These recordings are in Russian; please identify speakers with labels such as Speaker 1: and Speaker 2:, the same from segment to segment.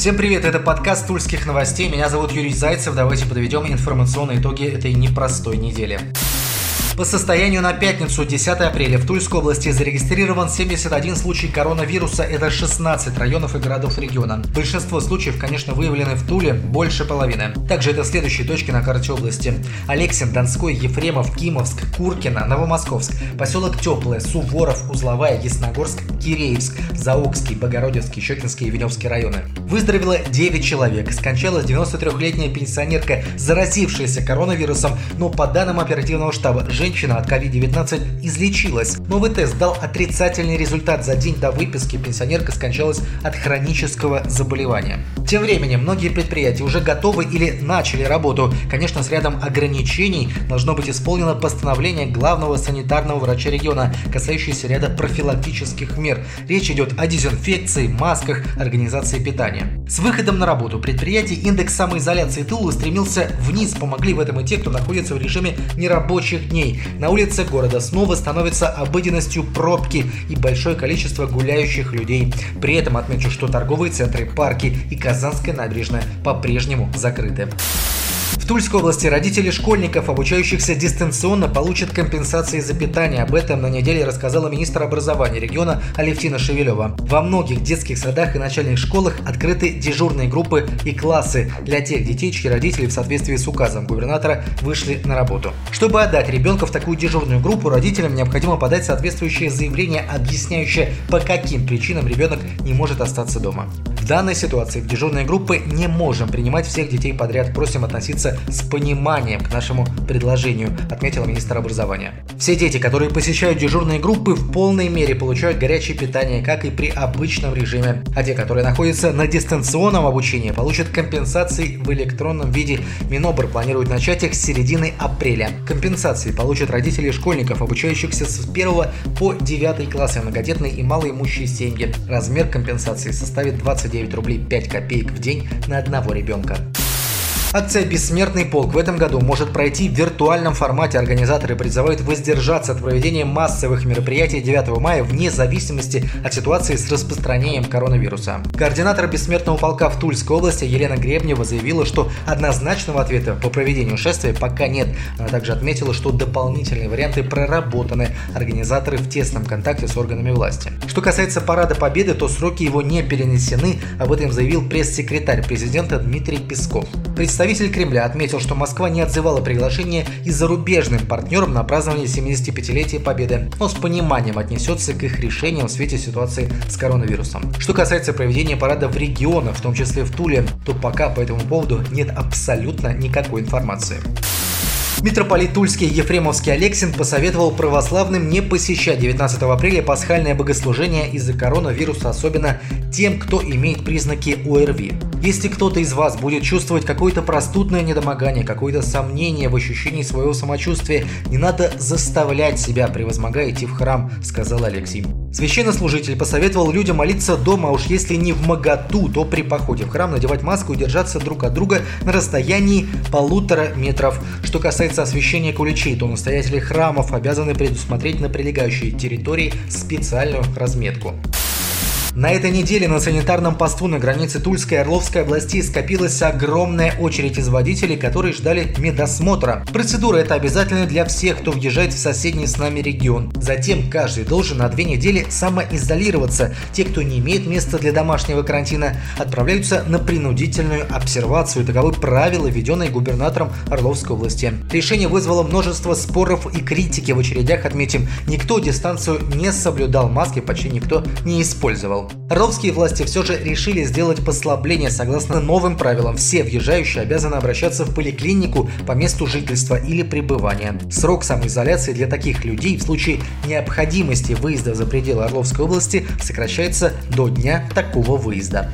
Speaker 1: Всем привет, это подкаст Тульских новостей. Меня зовут Юрий Зайцев. Давайте подведем информационные итоги этой непростой недели. По состоянию на пятницу, 10 апреля, в Тульской области зарегистрирован 71 случай коронавируса. Это 16 районов и городов региона. Большинство случаев, конечно, выявлены в Туле, больше половины. Также это следующие точки на карте области. Алексин, Донской, Ефремов, Кимовск, Куркино, Новомосковск, поселок Теплое, Суворов, Узловая, Ясногорск, Киреевск, Заокский, Богородицкий, Щекинский и Веневский районы. Выздоровело 9 человек. Скончалась 93-летняя пенсионерка, заразившаяся коронавирусом, но по данным оперативного штаба, женщина женщина от COVID-19 излечилась. Новый тест дал отрицательный результат. За день до выписки пенсионерка скончалась от хронического заболевания. Тем временем многие предприятия уже готовы или начали работу. Конечно, с рядом ограничений должно быть исполнено постановление главного санитарного врача региона, касающееся ряда профилактических мер. Речь идет о дезинфекции, масках, организации питания. С выходом на работу предприятий индекс самоизоляции Тула стремился вниз. Помогли в этом и те, кто находится в режиме нерабочих дней. На улице города снова становится обыденностью пробки и большое количество гуляющих людей. При этом отмечу, что торговые центры, парки и Казанская набережная по-прежнему закрыты. Тульской области родители школьников, обучающихся дистанционно, получат компенсации за питание. Об этом на неделе рассказала министр образования региона Алевтина Шевелева. Во многих детских садах и начальных школах открыты дежурные группы и классы для тех детей, чьи родители в соответствии с указом губернатора вышли на работу. Чтобы отдать ребенка в такую дежурную группу, родителям необходимо подать соответствующее заявление, объясняющее, по каким причинам ребенок не может остаться дома. В данной ситуации в дежурные группы не можем принимать всех детей подряд. Просим относиться с пониманием к нашему предложению, отметил министр образования. Все дети, которые посещают дежурные группы, в полной мере получают горячее питание, как и при обычном режиме. А те, которые находятся на дистанционном обучении, получат компенсации в электронном виде. Минобр планирует начать их с середины апреля. Компенсации получат родители школьников, обучающихся с 1 по 9 классы, многодетные и малоимущие семьи. Размер компенсации составит 29 рублей 5 копеек в день на одного ребенка. Акция «Бессмертный полк» в этом году может пройти в виртуальном формате. Организаторы призывают воздержаться от проведения массовых мероприятий 9 мая вне зависимости от ситуации с распространением коронавируса. Координатор «Бессмертного полка» в Тульской области Елена Гребнева заявила, что однозначного ответа по проведению шествия пока нет. Она также отметила, что дополнительные варианты проработаны. Организаторы в тесном контакте с органами власти. Что касается Парада Победы, то сроки его не перенесены. Об этом заявил пресс-секретарь президента Дмитрий Песков. Кремля отметил, что Москва не отзывала приглашение и зарубежным партнерам на празднование 75-летия Победы, но с пониманием отнесется к их решениям в свете ситуации с коронавирусом. Что касается проведения парада в регионах, в том числе в Туле, то пока по этому поводу нет абсолютно никакой информации. Митрополит Тульский Ефремовский Алексин посоветовал православным не посещать 19 апреля пасхальное богослужение из-за коронавируса, особенно тем, кто имеет признаки ОРВИ. Если кто-то из вас будет чувствовать какое-то простудное недомогание, какое-то сомнение в ощущении своего самочувствия, не надо заставлять себя, превозмогая идти в храм, сказал Алексей. Священнослужитель посоветовал людям молиться дома, а уж если не в моготу, то при походе в храм надевать маску и держаться друг от друга на расстоянии полутора метров. Что касается освещения куличей, то настоятели храмов обязаны предусмотреть на прилегающей территории специальную разметку. На этой неделе на санитарном посту на границе Тульской и Орловской областей скопилась огромная очередь из водителей, которые ждали медосмотра. Процедура эта обязательна для всех, кто въезжает в соседний с нами регион. Затем каждый должен на две недели самоизолироваться. Те, кто не имеет места для домашнего карантина, отправляются на принудительную обсервацию. Таковы правила, введенные губернатором Орловской области. Решение вызвало множество споров и критики в очередях, отметим. Никто дистанцию не соблюдал, маски почти никто не использовал правил. Орловские власти все же решили сделать послабление. Согласно новым правилам, все въезжающие обязаны обращаться в поликлинику по месту жительства или пребывания. Срок самоизоляции для таких людей в случае необходимости выезда за пределы Орловской области сокращается до дня такого выезда.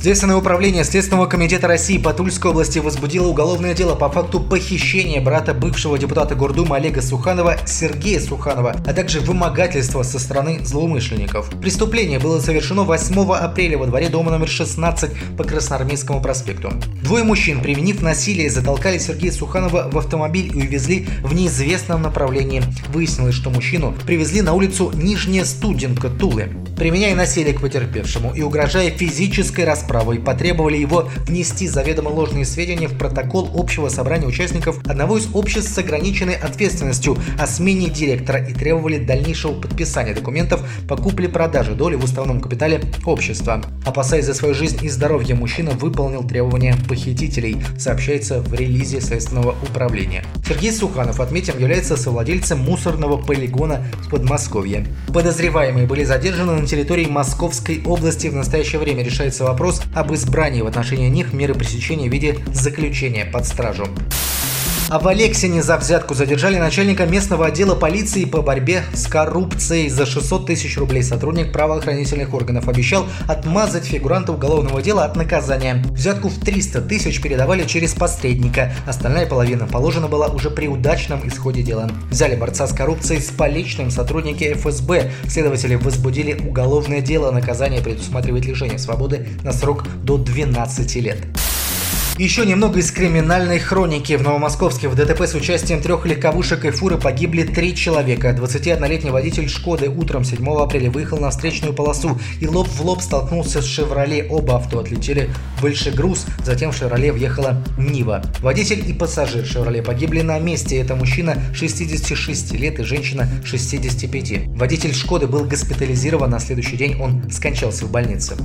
Speaker 1: Следственное управление Следственного комитета России по Тульской области возбудило уголовное дело по факту похищения брата бывшего депутата Гордумы Олега Суханова Сергея Суханова, а также вымогательства со стороны злоумышленников. Преступление было совершено 8 апреля во дворе дома номер 16 по Красноармейскому проспекту. Двое мужчин, применив насилие, затолкали Сергея Суханова в автомобиль и увезли в неизвестном направлении. Выяснилось, что мужчину привезли на улицу Нижняя Студенка Тулы. Применяя насилие к потерпевшему и угрожая физической расправой расправу и потребовали его внести заведомо ложные сведения в протокол общего собрания участников одного из обществ с ограниченной ответственностью о смене директора и требовали дальнейшего подписания документов по купле-продаже доли в уставном капитале общества. Опасаясь за свою жизнь и здоровье, мужчина выполнил требования похитителей, сообщается в релизе Следственного управления. Сергей Суханов, отметим, является совладельцем мусорного полигона в Подмосковье. Подозреваемые были задержаны на территории Московской области. В настоящее время решается вопрос об избрании в отношении них меры пресечения в виде заключения под стражу. А в Алексине за взятку задержали начальника местного отдела полиции по борьбе с коррупцией. За 600 тысяч рублей сотрудник правоохранительных органов обещал отмазать фигуранта уголовного дела от наказания. Взятку в 300 тысяч передавали через посредника. Остальная половина положена была уже при удачном исходе дела. Взяли борца с коррупцией с поличным сотрудники ФСБ. Следователи возбудили уголовное дело. Наказание предусматривает лишение свободы на срок до 12 лет. Еще немного из криминальной хроники. В Новомосковске в ДТП с участием трех легковушек и фуры погибли три человека. 21-летний водитель «Шкоды» утром 7 апреля выехал на встречную полосу и лоб в лоб столкнулся с «Шевроле». Оба авто отлетели выше груз, затем в «Шевроле» въехала «Нива». Водитель и пассажир «Шевроле» погибли на месте. Это мужчина 66 лет и женщина 65. Водитель «Шкоды» был госпитализирован, на следующий день он скончался в больнице.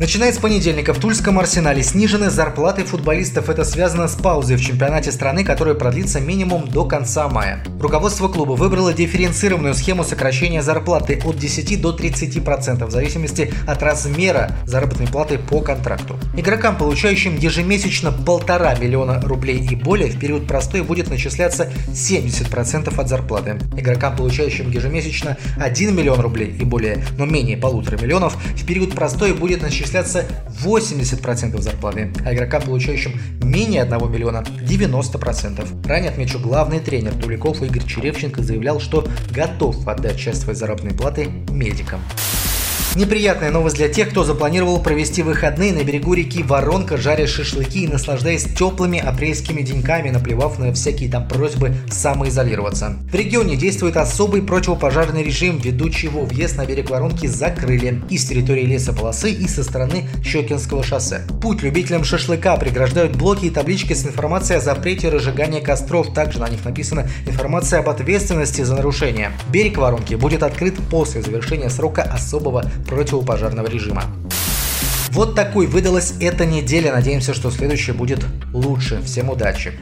Speaker 1: Начиная с понедельника в Тульском арсенале снижены зарплаты футболистов. Это связано с паузой в чемпионате страны, которая продлится минимум до конца мая. Руководство клуба выбрало дифференцированную схему сокращения зарплаты от 10 до 30% в зависимости от размера заработной платы по контракту. Игрокам, получающим ежемесячно полтора миллиона рублей и более, в период простой будет начисляться 70% от зарплаты. Игрокам, получающим ежемесячно 1 миллион рублей и более, но менее полутора миллионов, в период простой будет начисляться начисляться 80% зарплаты, а игрокам, получающим менее 1 миллиона, 90%. Ранее, отмечу, главный тренер Туликов Игорь Черевченко заявлял, что готов отдать часть своей заработной платы медикам. Неприятная новость для тех, кто запланировал провести выходные на берегу реки Воронка, жаря шашлыки и наслаждаясь теплыми апрельскими деньками, наплевав на всякие там просьбы самоизолироваться. В регионе действует особый противопожарный режим, ввиду чего въезд на берег Воронки закрыли и с территории лесополосы, и со стороны Щекинского шоссе. Путь любителям шашлыка преграждают блоки и таблички с информацией о запрете разжигания костров. Также на них написана информация об ответственности за нарушение. Берег Воронки будет открыт после завершения срока особого противопожарного режима. Вот такой выдалась эта неделя. Надеемся, что следующая будет лучше. Всем удачи!